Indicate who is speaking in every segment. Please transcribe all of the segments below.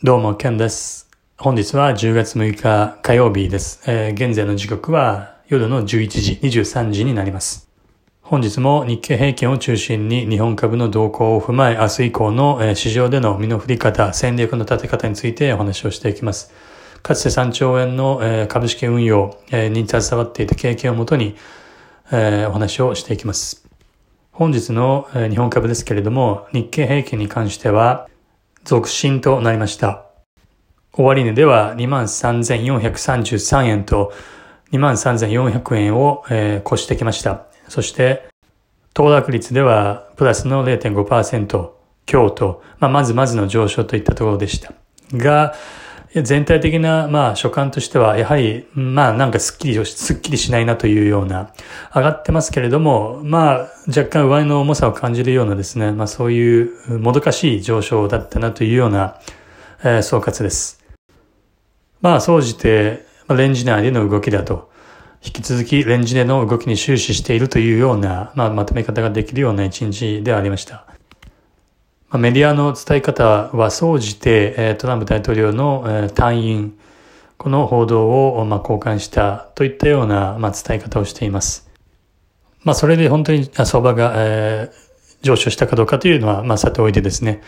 Speaker 1: どうも、ケンです。本日は10月6日火曜日です。えー、現在の時刻は夜の11時、23時になります。本日も日経平均を中心に日本株の動向を踏まえ、明日以降の、市場での身の振り方、戦略の立て方についてお話をしていきます。かつて3兆円の、株式運用、に携わっていた経験をもとに、えー、お話をしていきます。本日の、日本株ですけれども、日経平均に関しては、続伸となりました。終値では23,433円と23,400円を、えー、越してきました。そして、騰落率ではプラスの0.5%強と、まあ、まずまずの上昇といったところでした。が、全体的な、まあ、所感としては、やはり、まあ、なんかすっきり、すっきりしないなというような、上がってますけれども、まあ、若干上の重さを感じるようなですね、まあ、そういうもどかしい上昇だったなというような、えー、総括です。まあ、総じて、レンジ内での動きだと、引き続きレンジでの動きに終始しているというような、まあ、まとめ方ができるような一日ではありました。メディアの伝え方は総じてトランプ大統領の退院、この報道をま交換したといったようなま伝え方をしています。まあそれで本当に相場が、え、上昇したかどうかというのはまあさておいてですね、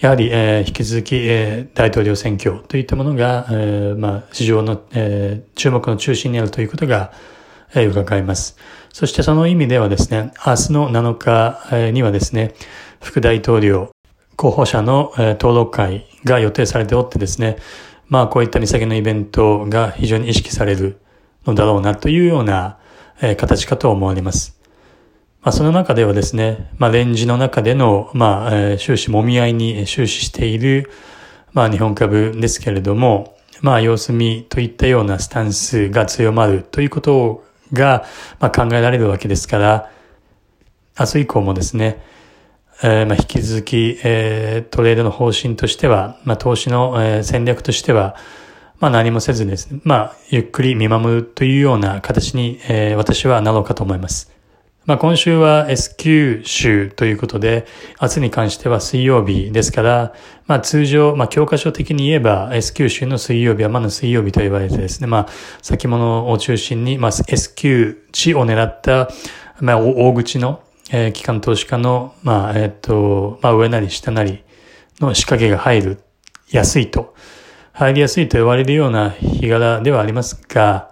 Speaker 1: やはり、え、引き続き、え、大統領選挙といったものが、え、まあ市場の、え、注目の中心にあるということが、え、伺います。そしてその意味ではですね、明日の7日にはですね、副大統領、候補者の、登録会が予定されておってですね、まあこういった見先のイベントが非常に意識されるのだろうなというような、形かと思われます。まあその中ではですね、まあレンジの中での、まあ、終始揉み合いに終始している、まあ日本株ですけれども、まあ様子見といったようなスタンスが強まるということが、まあ、考えられるわけですから、明日以降もですね、えー、まあ、引き続き、えー、トレードの方針としては、まあ、投資の、えー、戦略としては、まあ、何もせずですね、まあ、ゆっくり見守るというような形に、えー、私はなろうかと思います。まあ、今週は S q 週ということで、明日に関しては水曜日ですから、まあ、通常、まあ、教科書的に言えば S q 週の水曜日はまだ水曜日と言われてですね、まあ、先物を中心に、まあ、S q 値を狙った、まあ、大口の、えー、機関投資家の、まあ、えっ、ー、と、まあ、上なり下なりの仕掛けが入る、安いと、入りやすいと言われるような日柄ではありますが、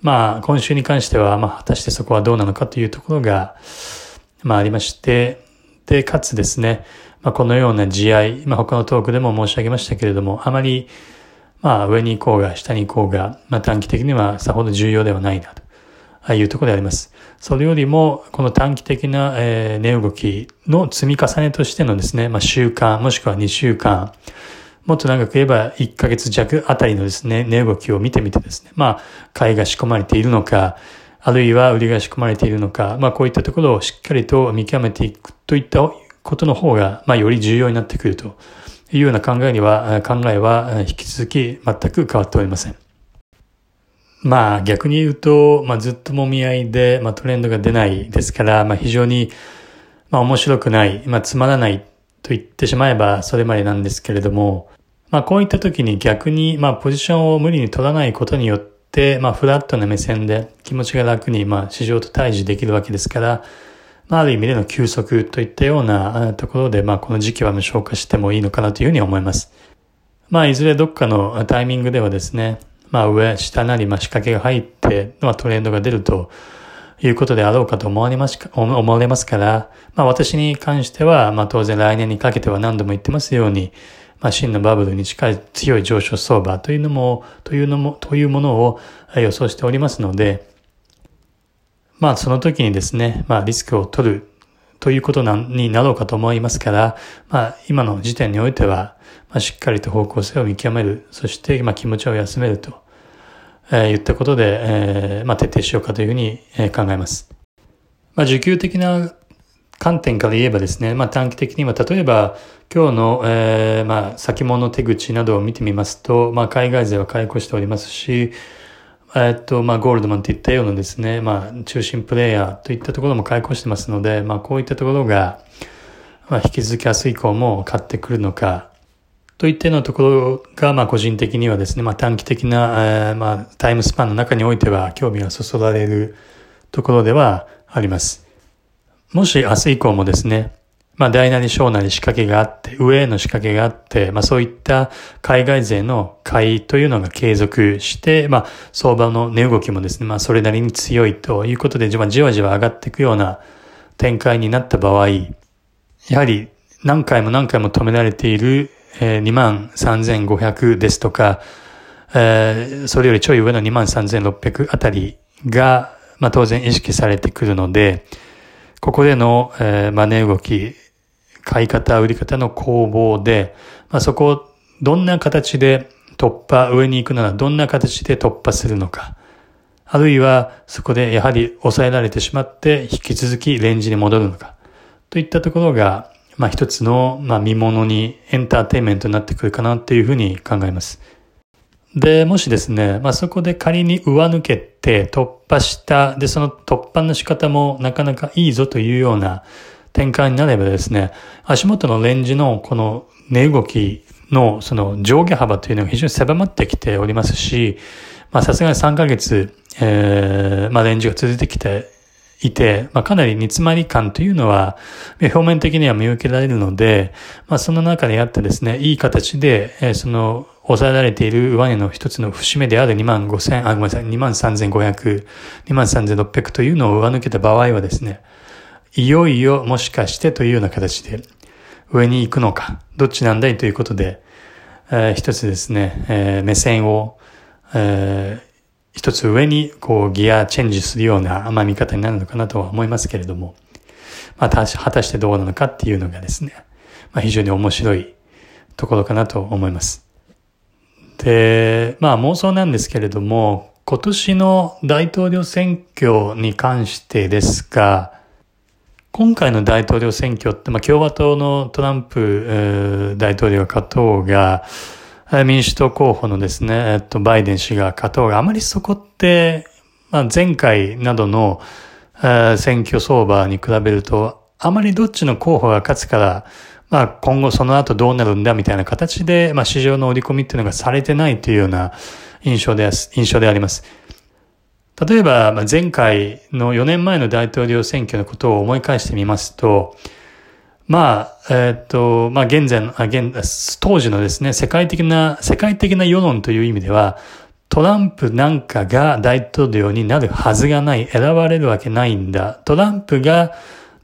Speaker 1: まあ、今週に関しては、まあ、果たしてそこはどうなのかというところが、まあ、ありまして、で、かつですね、まあ、このような試合、まあ、他のトークでも申し上げましたけれども、あまり、まあ、上に行こうが、下に行こうが、まあ、短期的にはさほど重要ではないなと。あいうところであります。それよりも、この短期的な、えー、値動きの積み重ねとしてのですね、まあ、週間、もしくは2週間、もっと長く言えば1ヶ月弱あたりのですね、値動きを見てみてですね、まあ、買いが仕込まれているのか、あるいは売りが仕込まれているのか、まあ、こういったところをしっかりと見極めていくといったことの方が、まあ、より重要になってくるというような考えには、考えは引き続き全く変わっておりません。まあ逆に言うと、まあずっともみ合いで、まあトレンドが出ないですから、まあ非常に、まあ面白くない、まあつまらないと言ってしまえばそれまでなんですけれども、まあこういった時に逆に、まあポジションを無理に取らないことによって、まあフラットな目線で気持ちが楽に、まあ市場と対峙できるわけですから、まあある意味での休息といったようなところで、まあこの時期は無償化してもいいのかなというふうに思います。まあいずれどっかのタイミングではですね、まあ上、下なり、まあ仕掛けが入って、まあトレンドが出るということであろうかと思われますか、思われますから、まあ私に関しては、まあ当然来年にかけては何度も言ってますように、まあ真のバブルに近い強い上昇相場というのも、というのも、というものを予想しておりますので、まあその時にですね、まあリスクを取るということになろうかと思いますから、まあ今の時点においては、まあ、しっかりと方向性を見極める、そして、まあ、気持ちを休めると、えー、言ったことで、えー、まあ、徹底しようかというふうに、えー、考えます。まあ、需給的な観点から言えばですね、まあ、短期的には、例えば、今日の、えー、まあ、先物手口などを見てみますと、まあ、海外勢は買い越しておりますし、えっと、まあ、ゴールドマンといったようなですね、まあ、中心プレイヤーといったところも買い越してますので、まあ、こういったところが、まあ、引き続き明日以降も買ってくるのか、といったようなところが、まあ個人的にはですね、まあ短期的な、えー、まあタイムスパンの中においては興味がそそられるところではあります。もし明日以降もですね、まあ大なり小なり仕掛けがあって、上への仕掛けがあって、まあそういった海外勢の買いというのが継続して、まあ相場の値動きもですね、まあそれなりに強いということで、じわじわ上がっていくような展開になった場合、やはり何回も何回も止められている23,500ですとか、えー、それよりちょい上の23,600あたりが、まあ、当然意識されてくるので、ここでの、えー、マネ動き、買い方、売り方の攻防で、まあ、そこをどんな形で突破、上に行くならどんな形で突破するのか。あるいはそこでやはり抑えられてしまって引き続きレンジに戻るのか。といったところが、まあ一つの、まあ見物にエンターテインメントになってくるかなっていうふうに考えます。で、もしですね、まあそこで仮に上抜けて突破した、で、その突破の仕方もなかなかいいぞというような展開になればですね、足元のレンジのこの値動きのその上下幅というのが非常に狭まってきておりますし、まあさすがに3ヶ月、えー、まあレンジが続いてきていて、まあ、かなり煮詰まり感というのは、表面的には見受けられるので、まあ、その中であってですね、いい形で、えー、その、抑えられている上値の一つの節目である2万5千、あ、ごめんなさい、2万3500、2万3600というのを上抜けた場合はですね、いよいよもしかしてというような形で上に行くのか、どっちなんだいということで、えー、一つですね、えー、目線を、えー、一つ上にこうギアチェンジするような甘み方になるのかなとは思いますけれども、まあ、果たしてどうなのかっていうのがですね、まあ、非常に面白いところかなと思います。で、まあ妄想なんですけれども、今年の大統領選挙に関してですが、今回の大統領選挙って、まあ、共和党のトランプ大統領が勝とうが、民主党候補のですね、えっと、バイデン氏が勝とうがあまりそこって、まあ、前回などの、選挙相場に比べると、あまりどっちの候補が勝つから、まあ今後その後どうなるんだみたいな形で、まあ市場の織り込みっていうのがされてないというような印象で、印象であります。例えば、前回の4年前の大統領選挙のことを思い返してみますと、まあ、えっ、と、まあ現在の、現、当時のですね、世界的な、世界的な世論という意味では、トランプなんかが大統領になるはずがない、選ばれるわけないんだ。トランプが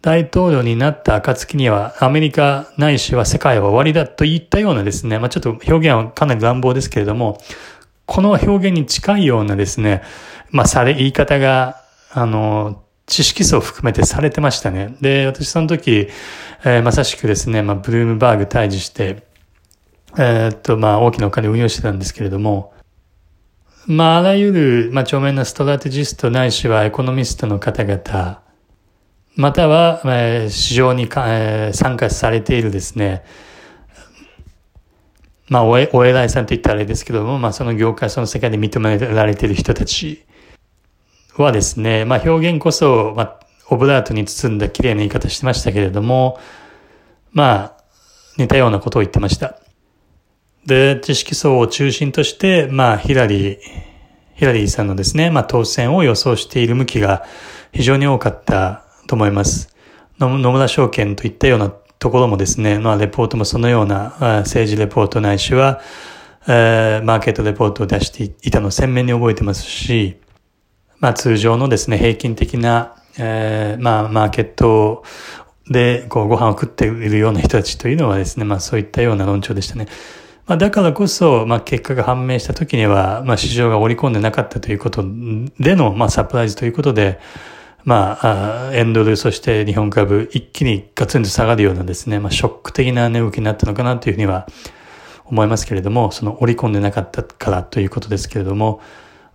Speaker 1: 大統領になった暁にはアメリカないしは世界は終わりだといったようなですね、まあちょっと表現はかなり乱暴ですけれども、この表現に近いようなですね、まあされ、言い方が、あの、知識層を含めてされてましたね。で、私その時、えー、まさしくですね、まあ、ブルームバーグ退治して、えー、っと、まあ、大きなお金を運用してたんですけれども、まあ、あらゆる、まあ、著名なストラテジストないしはエコノミストの方々、または、えー、市場にか、えー、参加されているですね、まあ、お、偉いさんと言ったらあれですけども、まあ、その業界、その世界で認められている人たちはですね、まあ、表現こそ、まあ、オブラートに包んだ綺麗な言い方してましたけれども、まあ、似たようなことを言ってました。で、知識層を中心として、まあ、ヒラリー、ヒラリーさんのですね、まあ、当選を予想している向きが非常に多かったと思います。野村証券といったようなところもですね、まあ、レポートもそのような政治レポートないしは、え、マーケットレポートを出していたのを鮮明に覚えてますし、まあ、通常のですね、平均的なえ、まあ、マーケットで、こう、ご飯を食っているような人たちというのはですね、まあ、そういったような論調でしたね。まあ、だからこそ、まあ、結果が判明した時には、まあ、市場が織り込んでなかったということでの、まあ、サプライズということで、まあ、あエンドル、そして日本株、一気にガツンと下がるようなですね、まあ、ショック的な値動きになったのかなというふうには思いますけれども、その織り込んでなかったからということですけれども、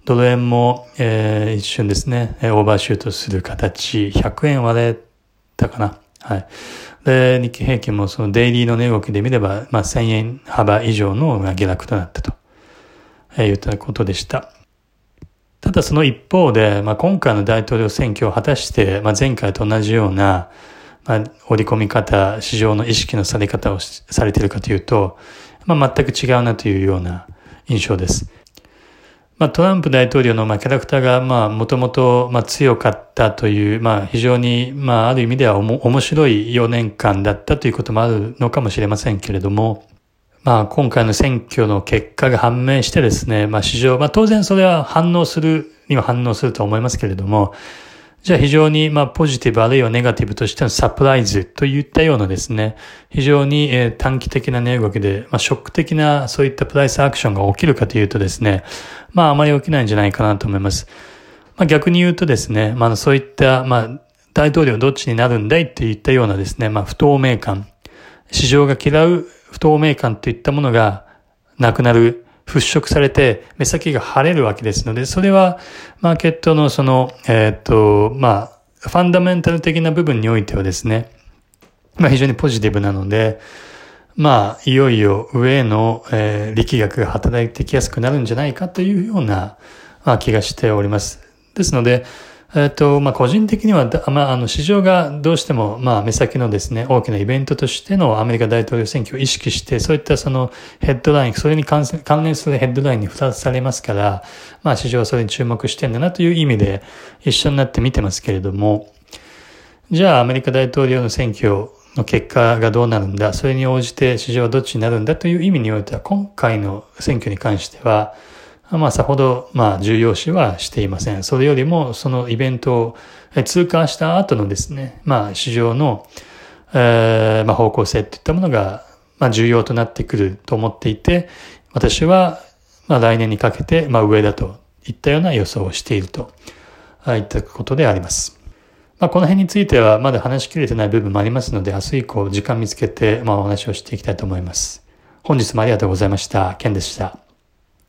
Speaker 1: ドル円も、えー、一瞬ですね、オーバーシュートする形、100円割れたかな。はい。で、日経平均もそのデイリーの値動きで見れば、まあ、1000円幅以上の下落となったと、えー、言ったことでした。ただその一方で、まあ、今回の大統領選挙を果たして、まあ、前回と同じような、まあ、織り込み方、市場の意識のされ方をされているかというと、まあ、全く違うなというような印象です。まあ、トランプ大統領のまあキャラクターがまあもともとま強かったという、まあ非常にまあある意味ではおも面白い4年間だったということもあるのかもしれませんけれども、まあ今回の選挙の結果が判明してですね、まあ市場、まあ当然それは反応するには反応すると思いますけれども、じゃあ非常にまあポジティブあるいはネガティブとしてのサプライズといったようなですね、非常にえ短期的な値動きで、まあショック的なそういったプライスアクションが起きるかというとですね、まああまり起きないんじゃないかなと思います。まあ逆に言うとですね、まあそういったまあ大統領どっちになるんだいっていったようなですね、まあ不透明感、市場が嫌う不透明感といったものがなくなる払拭されて目先が晴れるわけですので、それはマーケットのその、えっ、と、まあ、ファンダメンタル的な部分においてはですね、まあ非常にポジティブなので、まあ、いよいよ上への、えー、力学が働いてきやすくなるんじゃないかというような、まあ、気がしております。ですので、えっ、と、まあ、個人的には、まあ、あの、市場がどうしても、まあ、目先のですね、大きなイベントとしてのアメリカ大統領選挙を意識して、そういったそのヘッドライン、それに関連するヘッドラインに付達されますから、まあ、市場はそれに注目してんだなという意味で、一緒になって見てますけれども、じゃあ、アメリカ大統領の選挙の結果がどうなるんだ、それに応じて市場はどっちになるんだという意味においては、今回の選挙に関しては、まあ、さほど、まあ、重要視はしていません。それよりも、そのイベントを通過した後のですね、まあ、市場の、えー、まあ、方向性といったものが、まあ、重要となってくると思っていて、私は、まあ、来年にかけて、まあ、上だといったような予想をしているとあいったことであります。まあ、この辺については、まだ話しきれてない部分もありますので、明日以降、時間見つけて、まあ、お話をしていきたいと思います。本日もありがとうございました。ケンでした。